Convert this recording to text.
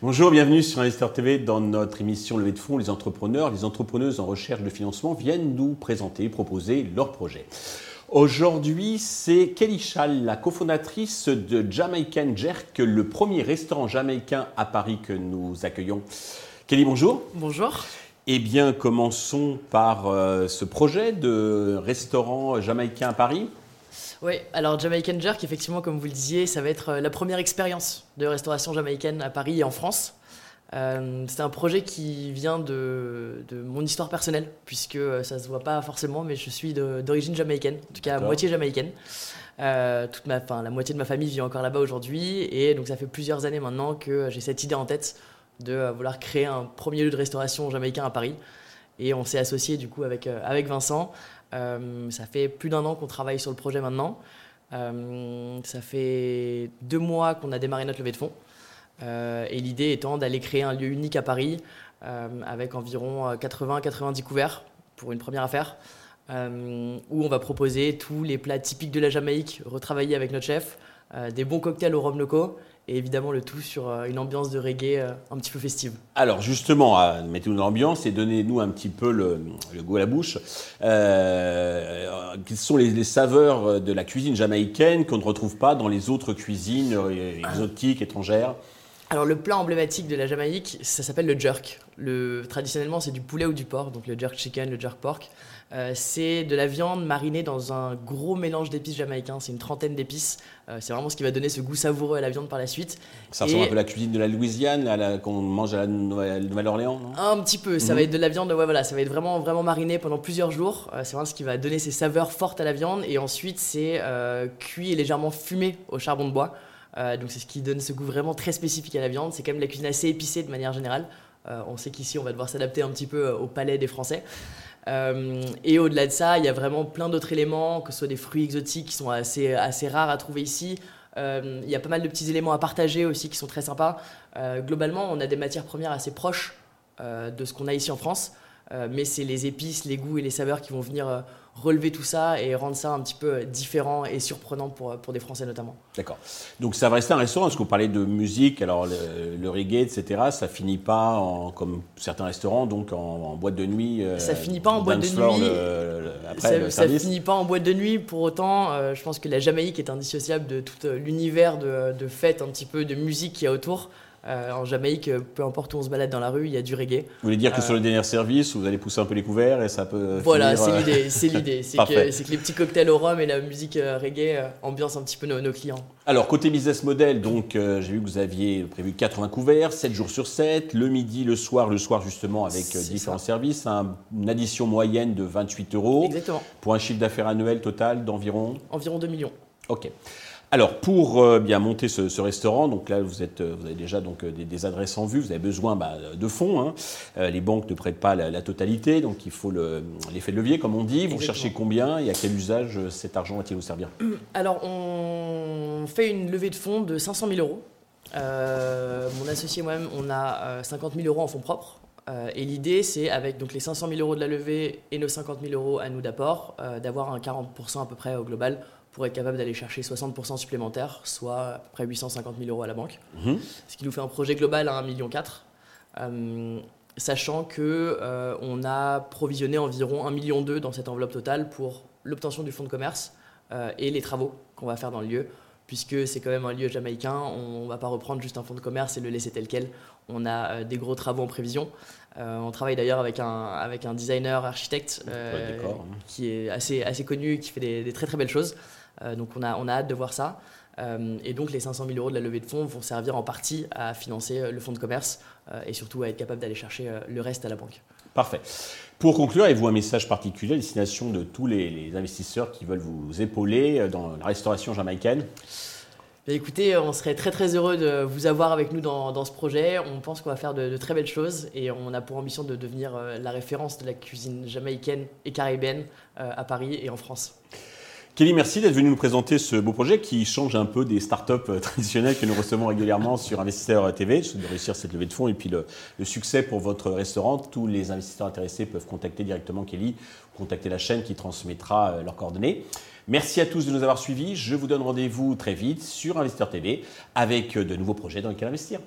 Bonjour, bienvenue sur Investor TV dans notre émission Levée de fonds. Les entrepreneurs, les entrepreneuses en recherche de financement viennent nous présenter, proposer leurs projets. Aujourd'hui, c'est Kelly Schall, la cofondatrice de Jamaican Jerk, le premier restaurant jamaïcain à Paris que nous accueillons. Kelly, bonjour. Bonjour. Eh bien, commençons par euh, ce projet de restaurant jamaïcain à Paris. Oui, alors Jamaican Jerk, effectivement, comme vous le disiez, ça va être euh, la première expérience de restauration jamaïcaine à Paris et en France. Euh, c'est un projet qui vient de, mon histoire personnelle, puisque ça se voit pas forcément, mais je suis d'origine jamaïcaine, en tout cas à moitié jamaïcaine. toute ma, la moitié de ma famille vit encore là-bas aujourd'hui, et donc ça fait plusieurs années maintenant que j'ai cette idée en tête de vouloir créer un premier lieu de restauration jamaïcain à Paris. Et on s'est associé du coup avec, avec Vincent euh, ça fait plus d'un an qu'on travaille sur le projet maintenant. Euh, ça fait deux mois qu'on a démarré notre levée de fonds. Euh, et l'idée étant d'aller créer un lieu unique à Paris avec environ 80-90 couverts pour une première affaire. où on va proposer tous les plats typiques de la Jamaïque retravaillés avec notre chef, des bons cocktails au rhum locaux et évidemment le tout sur euh, une ambiance de reggae euh, un petit peu festive. Alors justement, mettez-nous dans l'ambiance et donnez-nous un petit peu le, goût à la bouche. Euh, quelles sont les, saveurs de la cuisine jamaïcaine qu'on ne retrouve pas dans les autres cuisines exotiques, étrangères? Alors le plat emblématique de la Jamaïque, ça s'appelle le jerk. Le, traditionnellement, c'est du poulet ou du porc, donc le jerk chicken, le jerk pork. Euh, c'est de la viande marinée dans un gros mélange d'épices jamaïcains. C'est une trentaine d'épices. Euh, c'est vraiment ce qui va donner ce goût savoureux à la viande par la suite. Ça ressemble un peu à la cuisine de la Louisiane, qu'on mange à la Nouvelle-Orléans, Un petit peu. Ça va mhm. être de la viande, ouais, voilà, ça va être vraiment, vraiment mariné pendant plusieurs jours. Euh, c'est vraiment ce qui va donner ces saveurs fortes à la viande. Et ensuite, c'est cuit et légèrement fumé au charbon de bois. Donc c'est ce qui donne ce goût vraiment très spécifique à la viande. C'est quand même la cuisine assez épicée de manière générale. on sait qu'ici, on va devoir s'adapter un petit peu au palais des Français. Euh, et au-delà de ça, il y a vraiment plein d'autres éléments, que ce soit des fruits exotiques qui sont assez, assez rares à trouver ici. Euh, il y a pas mal de petits éléments à partager aussi qui sont très sympas. Euh, globalement, on a des matières premières assez proches de ce qu'on a ici en France, mais c'est les épices, les goûts et les saveurs qui vont venir relever tout ça et rendre ça un petit peu différent et surprenant pour, pour des Français notamment. D'accord. Donc ça va rester un restaurant, parce que vous parlez de musique, alors le, reggae, etc., ça finit pas en, comme certains restaurants, donc en, boîte de nuit. Euh, ça finit pas en boîte de nuit. après ça, finit pas en boîte de nuit, pour autant, euh, je pense que la Jamaïque est indissociable de tout euh, l'univers de, de fêtes, un petit peu de musique qu'il y a autour. Euh, en Jamaïque, peu importe où on se balade dans la rue, il y a du reggae. Vous voulez dire que sur le euh, dernier service, vous allez pousser un peu les couverts et ça peut. Voilà, c'est euh, l'idée. C'est l'idée. C'est que, les petits cocktails au rhum et la musique reggae ambiance un petit peu nos, clients. Alors, côté business model, donc j'ai vu que vous aviez prévu 80 couverts, 7 jours sur 7, le midi, le soir, le soir justement avec différents services, une addition moyenne de 28 euros. Exactement. Pour un chiffre d'affaires annuel total d'environ Environ 2 millions. Ok. Alors, pour euh, bien monter ce, restaurant, donc là, vous, êtes, euh, vous avez déjà donc, euh, des, adresses en vue, vous avez besoin bah, de fonds. Hein. les banques ne prêtent pas la, totalité, donc il faut l'effet de levier, comme on dit. Vous cherchez combien et à quel usage cet argent va-t-il vous servir? Alors, on fait une levée de fonds de 500 000 euros. mon associé moi-même, on a 50 000 euros en fonds propres. et l'idée, c'est avec donc, les 500 000 euros de la levée et nos 50 000 euros à nous d'apport, d'avoir un 40% à peu près au global pour être capable d'aller chercher 60% supplémentaires, soit à peu près 850 000 euros à la banque. Mhm. Ce qui nous fait un projet global à 1,4 million. Euh, sachant qu'on euh, on a provisionné environ 1,2 million dans cette enveloppe totale pour l'obtention du fonds de commerce euh, et les travaux qu'on va faire dans le lieu, puisque c'est quand même un lieu jamaïcain, on ne va pas reprendre juste un fonds de commerce et le laisser tel quel. On a des gros travaux en prévision. on travaille d'ailleurs avec un, avec un designer architecte qui est assez, assez connu, qui fait des, des très très belles choses. Euh, donc on a, on a hâte de voir ça. Euh, et donc les 500 000 euros de la levée de fonds vont servir en partie à financer euh, le fonds de commerce et surtout à être capable d'aller chercher le reste à la banque. Parfait. Pour conclure, avez-vous un message particulier à destination de tous les, investisseurs qui veulent vous épauler dans la restauration jamaïcaine? Bah, Écoutez, on serait très très heureux de vous avoir avec nous dans, ce projet. On pense qu'on va faire de, de, très belles choses et on a pour ambition de devenir la référence de la cuisine jamaïcaine et caribéenne à Paris et en France. Kelly, merci d'être venu nous présenter ce beau projet qui change un peu des startups euh, traditionnelles que nous recevons régulièrement sur Investisseur TV. Je souhaite de réussir cette levée de fonds et puis le, succès pour votre restaurant. Tous les investisseurs intéressés peuvent contacter directement Kelly ou contacter la chaîne qui transmettra euh, leurs coordonnées. Merci à tous de nous avoir suivis. Je vous donne rendez-vous très vite sur Investisseur TV avec euh, de nouveaux projets dans lesquels investir.